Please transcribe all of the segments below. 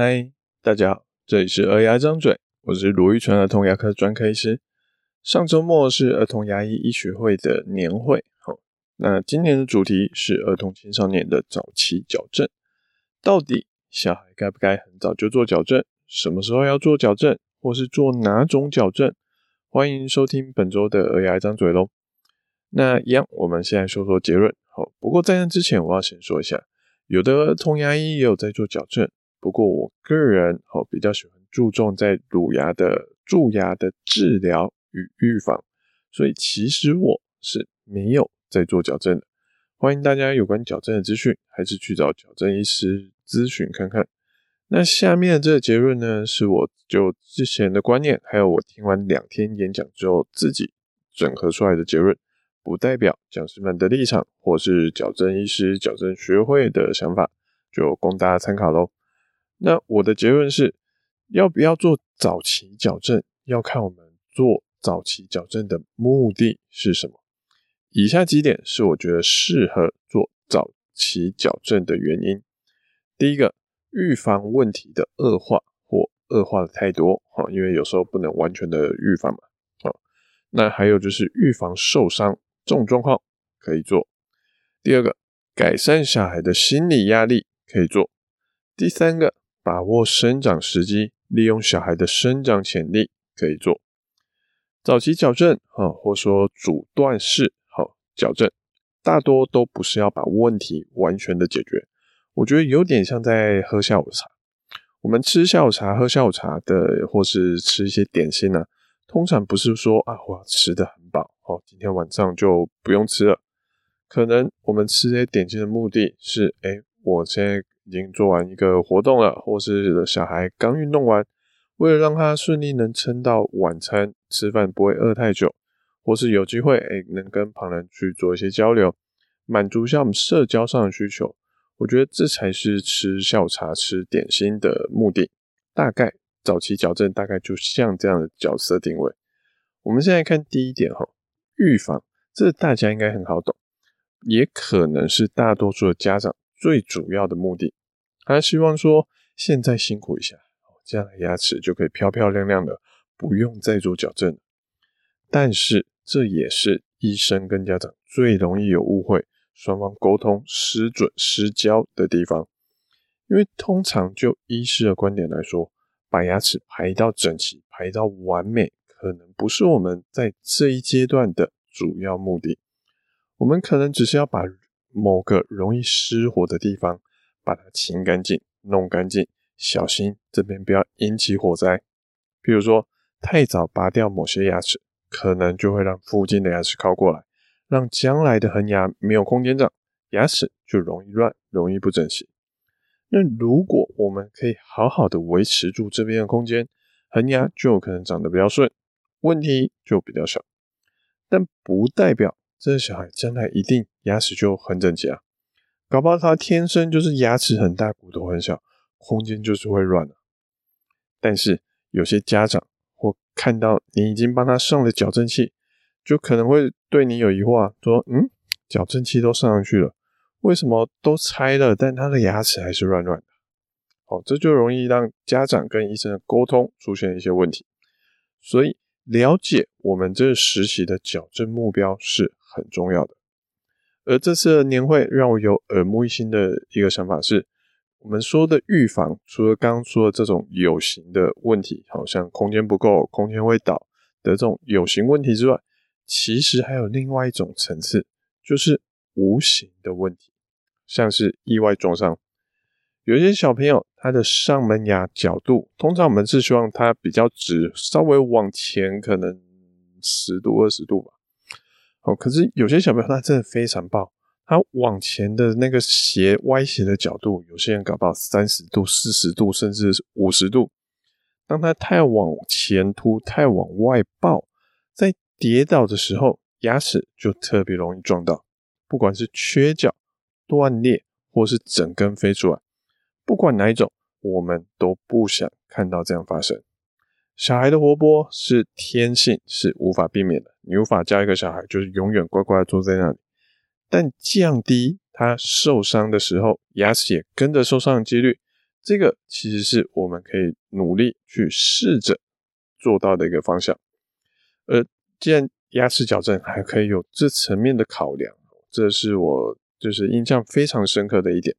嗨，大家好，这里是儿牙张嘴，我是罗玉川儿童牙科专科医师。上周末是儿童牙医医学会的年会，好，那今年的主题是儿童青少年的早期矫正。到底小孩该不该很早就做矫正？什么时候要做矫正？或是做哪种矫正？欢迎收听本周的儿牙张嘴喽。那一样，我们现在说说结论。好，不过在那之前，我要先说一下，有的儿童牙医也有在做矫正。不过我个人哦比较喜欢注重在乳牙的蛀牙的治疗与预防，所以其实我是没有在做矫正的。欢迎大家有关矫正的资讯，还是去找矫正医师咨询看看。那下面这个结论呢，是我就之前的观念，还有我听完两天演讲之后自己整合出来的结论，不代表讲师们的立场，或是矫正医师、矫正学会的想法，就供大家参考喽。那我的结论是，要不要做早期矫正，要看我们做早期矫正的目的是什么。以下几点是我觉得适合做早期矫正的原因。第一个，预防问题的恶化或恶化的太多，哈，因为有时候不能完全的预防嘛，啊。那还有就是预防受伤这种状况可以做。第二个，改善小孩的心理压力可以做。第三个。把握生长时机，利用小孩的生长潜力，可以做早期矫正啊，或说阻断式好矫正，大多都不是要把问题完全的解决。我觉得有点像在喝下午茶。我们吃下午茶、喝下午茶的，或是吃一些点心呢，通常不是说啊，我吃得很饱，哦，今天晚上就不用吃了。可能我们吃这些点心的目的是，哎，我现在。已经做完一个活动了，或是小孩刚运动完，为了让他顺利能撑到晚餐吃饭不会饿太久，或是有机会哎能跟旁人去做一些交流，满足一下我们社交上的需求，我觉得这才是吃下午茶吃点心的目的。大概早期矫正大概就像这样的角色定位。我们现在看第一点哈，预防，这大家应该很好懂，也可能是大多数的家长最主要的目的。他希望说，现在辛苦一下，这样的牙齿就可以漂漂亮亮的，不用再做矫正。但是这也是医生跟家长最容易有误会、双方沟通失准失焦的地方。因为通常就医师的观点来说，把牙齿排到整齐、排到完美，可能不是我们在这一阶段的主要目的。我们可能只是要把某个容易失火的地方。把它清干净、弄干净，小心这边不要引起火灾。比如说，太早拔掉某些牙齿，可能就会让附近的牙齿靠过来，让将来的恒牙没有空间长，牙齿就容易乱、容易不整齐。那如果我们可以好好的维持住这边的空间，恒牙就有可能长得比较顺，问题就比较小。但不代表这个小孩将来一定牙齿就很整齐啊。搞不好他天生就是牙齿很大，骨头很小，空间就是会乱的。但是有些家长或看到你已经帮他上了矫正器，就可能会对你有疑惑，说：“嗯，矫正器都上上去了，为什么都拆了，但他的牙齿还是乱乱的？”好，这就容易让家长跟医生的沟通出现一些问题。所以了解我们这实习的矫正目标是很重要的。而这次的年会让我有耳目一新的一个想法是，我们说的预防，除了刚刚说的这种有形的问题，好像空间不够、空间会倒的这种有形问题之外，其实还有另外一种层次，就是无形的问题，像是意外撞伤。有些小朋友他的上门牙角度，通常我们是希望他比较直，稍微往前可能十度、二十度吧。哦，可是有些小朋友他真的非常棒，他往前的那个斜歪斜的角度，有些人搞到三十度、四十度，甚至五十度。当他太往前凸、太往外爆，在跌倒的时候，牙齿就特别容易撞到，不管是缺角、断裂，或是整根飞出来，不管哪一种，我们都不想看到这样发生。小孩的活泼是天性，是无法避免的。你无法教一个小孩就是永远乖乖坐在那里，但降低他受伤的时候，牙齿也跟着受伤的几率，这个其实是我们可以努力去试着做到的一个方向。而既然牙齿矫正还可以有这层面的考量，这是我就是印象非常深刻的一点。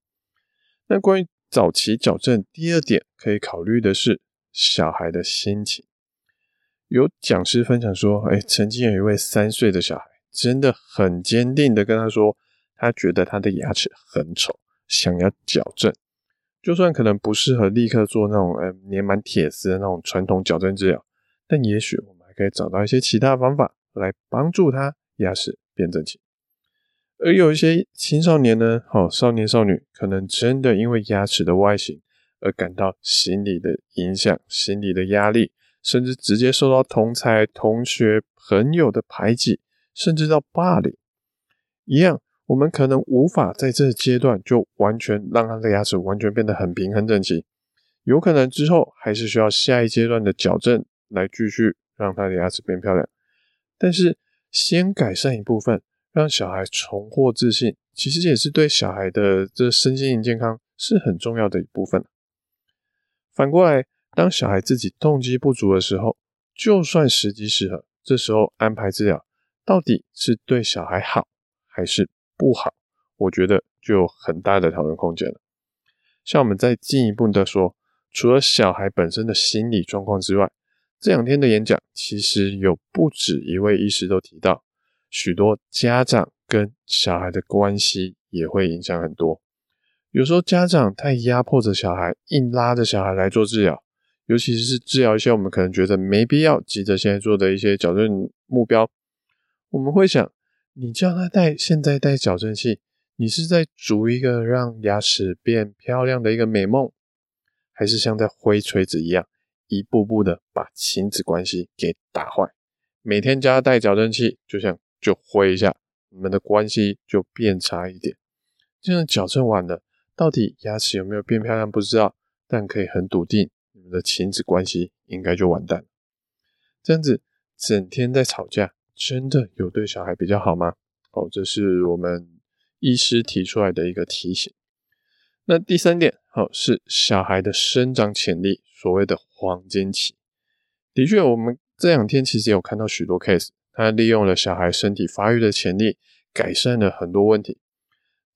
那关于早期矫正，第二点可以考虑的是小孩的心情。有讲师分享说，哎，曾经有一位三岁的小孩，真的很坚定的跟他说，他觉得他的牙齿很丑，想要矫正。就算可能不适合立刻做那种呃粘满铁丝的那种传统矫正治疗，但也许我们还可以找到一些其他方法来帮助他牙齿变整齐。而有一些青少年呢，好少年少女，可能真的因为牙齿的外形而感到心理的影响、心理的压力，甚至直接受到同才、同学、朋友的排挤，甚至到霸凌，一样。我们可能无法在这个阶段就完全让他的牙齿完全变得很平很整齐，有可能之后还是需要下一阶段的矫正来继续让他的牙齿变漂亮。但是先改善一部分，让小孩重获自信，其实也是对小孩的这身心灵健康是很重要的一部分。反过来，当小孩自己动机不足的时候，就算时机适合，这时候安排治疗，到底是对小孩好还是不好，我觉得就有很大的讨论空间了。像我们再进一步的说，除了小孩本身的心理状况之外，这两天的演讲其实有不止一位医师都提到，许多家长跟小孩的关系也会影响很多。有时候家长太压迫着小孩，硬拉着小孩来做治疗，尤其是治疗一些我们可能觉得没必要急着现在做的一些矫正目标，我们会想。你叫他戴，现在戴矫正器，你是在逐一个让牙齿变漂亮的一个美梦，还是像在挥锤子一样，一步步的把亲子关系给打坏？每天叫他戴矫正器，就像就挥一下，你们的关系就变差一点。这样矫正完了，到底牙齿有没有变漂亮不知道，但可以很笃定，你们的亲子关系应该就完蛋了。这样子整天在吵架。真的有对小孩比较好吗？哦，这是我们医师提出来的一个提醒。那第三点，好，是小孩的生长潜力，所谓的黄金期。的确，我们这两天其实有看到许多 case，他利用了小孩身体发育的潜力，改善了很多问题。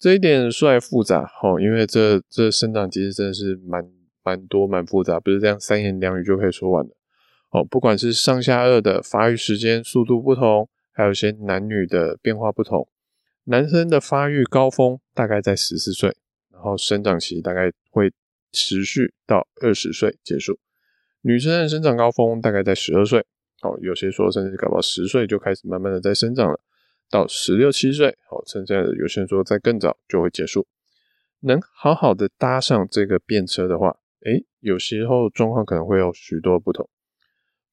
这一点说来复杂，哦，因为这这生长其实真的是蛮蛮多蛮复杂，不是这样三言两语就可以说完的。哦，不管是上下颚的发育时间、速度不同，还有些男女的变化不同。男生的发育高峰大概在十四岁，然后生长期大概会持续到二十岁结束。女生的生长高峰大概在十二岁，哦，有些说甚至搞到十岁就开始慢慢的在生长了，到十六七岁，哦，甚至有些人说在更早就会结束。能好好的搭上这个便车的话，诶，有时候状况可能会有许多不同。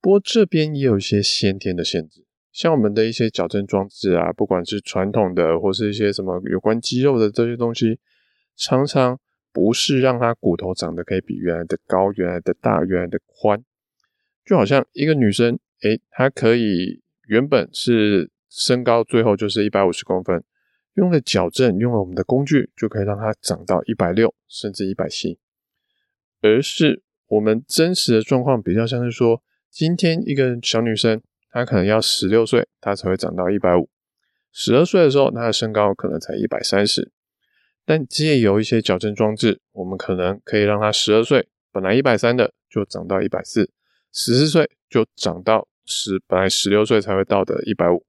不过这边也有一些先天的限制，像我们的一些矫正装置啊，不管是传统的或是一些什么有关肌肉的这些东西，常常不是让它骨头长得可以比原来的高、原来的大、原来的宽。就好像一个女生，诶，她可以原本是身高最后就是一百五十公分，用了矫正，用了我们的工具，就可以让她长到一百六甚至一百七。而是我们真实的状况比较像是说。今天一个小女生，她可能要十六岁，她才会长到一百五；十二岁的时候，她的身高可能才一百三十。但借由一些矫正装置，我们可能可以让她十二岁本来一百三的，就长到一百四；十四岁就长到十本来十六岁才会到的一百五。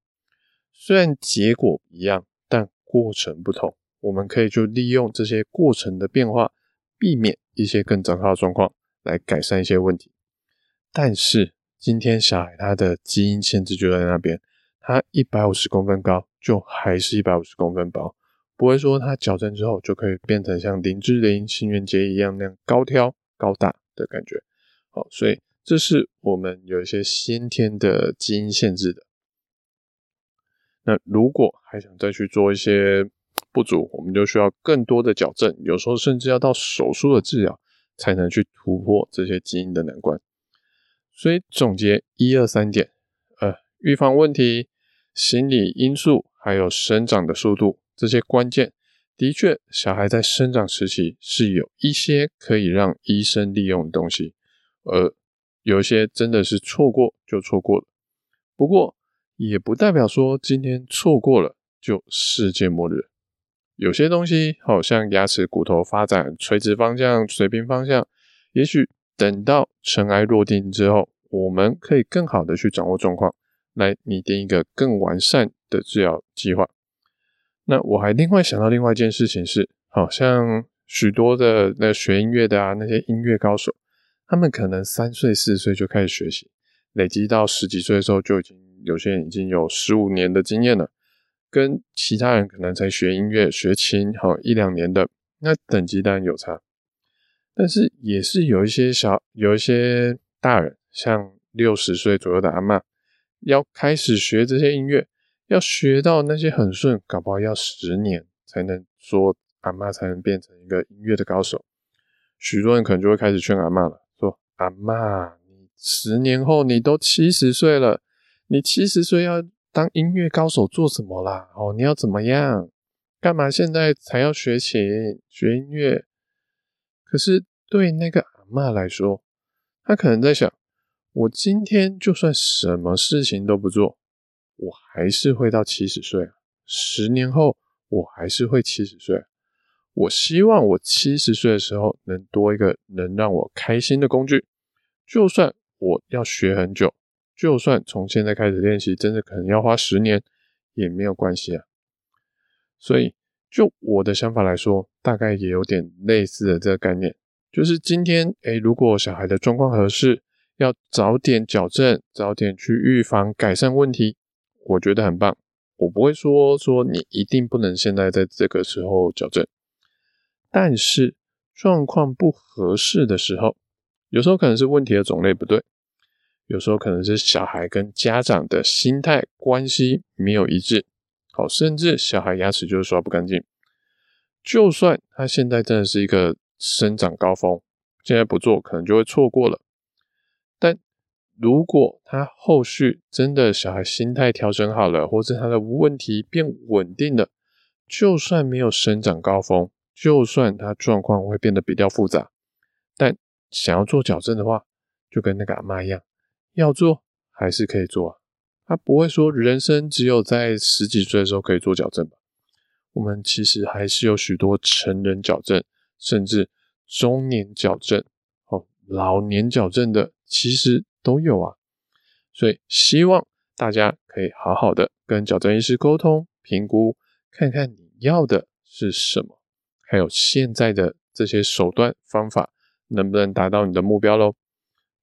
虽然结果一样，但过程不同。我们可以就利用这些过程的变化，避免一些更糟糕的状况，来改善一些问题。但是今天小孩他的基因限制就在那边，他一百五十公分高，就还是一百五十公分薄，不会说他矫正之后就可以变成像林志玲、新垣结一样那样高挑高大的感觉。好，所以这是我们有一些先天的基因限制的。那如果还想再去做一些不足，我们就需要更多的矫正，有时候甚至要到手术的治疗，才能去突破这些基因的难关。所以总结一二三点，呃，预防问题、心理因素，还有生长的速度，这些关键的确，小孩在生长时期是有一些可以让医生利用的东西，而有一些真的是错过就错过了。不过，也不代表说今天错过了就世界末日。有些东西，好像牙齿骨头发展垂直方向、水平方向，也许等到尘埃落定之后，我们可以更好的去掌握状况，来拟定一个更完善的治疗计划。那我还另外想到另外一件事情是，好像许多的那学音乐的啊，那些音乐高手，他们可能三岁四岁就开始学习，累积到十几岁的时候，就已经有些人已经有十五年的经验了，跟其他人可能才学音乐学琴好一两年的，那等级当然有差，但是也是有一些小有一些大人，像六十岁左右的阿嬷，要开始学这些音乐。要学到那些很顺，搞不好要十年才能说阿嬷才能变成一个音乐的高手。许多人可能就会开始劝阿嬷了，说：“阿嬷，你十年后你都七十岁了，你七十岁要当音乐高手做什么啦？哦，你要怎么样？干嘛现在才要学琴学音乐？”可是对那个阿嬷来说，她可能在想：我今天就算什么事情都不做。我还是会到七十岁，十年后我还是会七十岁。我希望我七十岁的时候能多一个能让我开心的工具，就算我要学很久，就算从现在开始练习，真的可能要花十年，也没有关系啊。所以，就我的想法来说，大概也有点类似的这个概念，就是今天，诶，如果小孩的状况合适，要早点矫正，早点去预防、改善问题。我觉得很棒，我不会说说你一定不能现在在这个时候矫正，但是状况不合适的时候，有时候可能是问题的种类不对，有时候可能是小孩跟家长的心态关系没有一致，好，甚至小孩牙齿就是刷不干净，就算他现在真的是一个生长高峰，现在不做可能就会错过了，但。如果他后续真的小孩心态调整好了，或者他的问题变稳定了，就算没有生长高峰，就算他状况会变得比较复杂，但想要做矫正的话，就跟那个阿妈一样，要做还是可以做啊。他不会说人生只有在十几岁的时候可以做矫正吧？我们其实还是有许多成人矫正，甚至中年矫正，哦，老年矫正的，其实。都有啊，所以希望大家可以好好的跟矫正医师沟通、评估，看看你要的是什么，还有现在的这些手段方法能不能达到你的目标喽。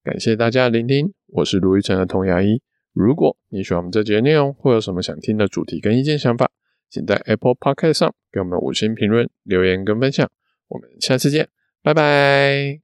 感谢大家聆听，我是卢玉成的童牙医。如果你喜欢我们这节内容，或有什么想听的主题跟意见想法，请在 Apple Podcast 上给我们五星评论、留言跟分享。我们下次见，拜拜。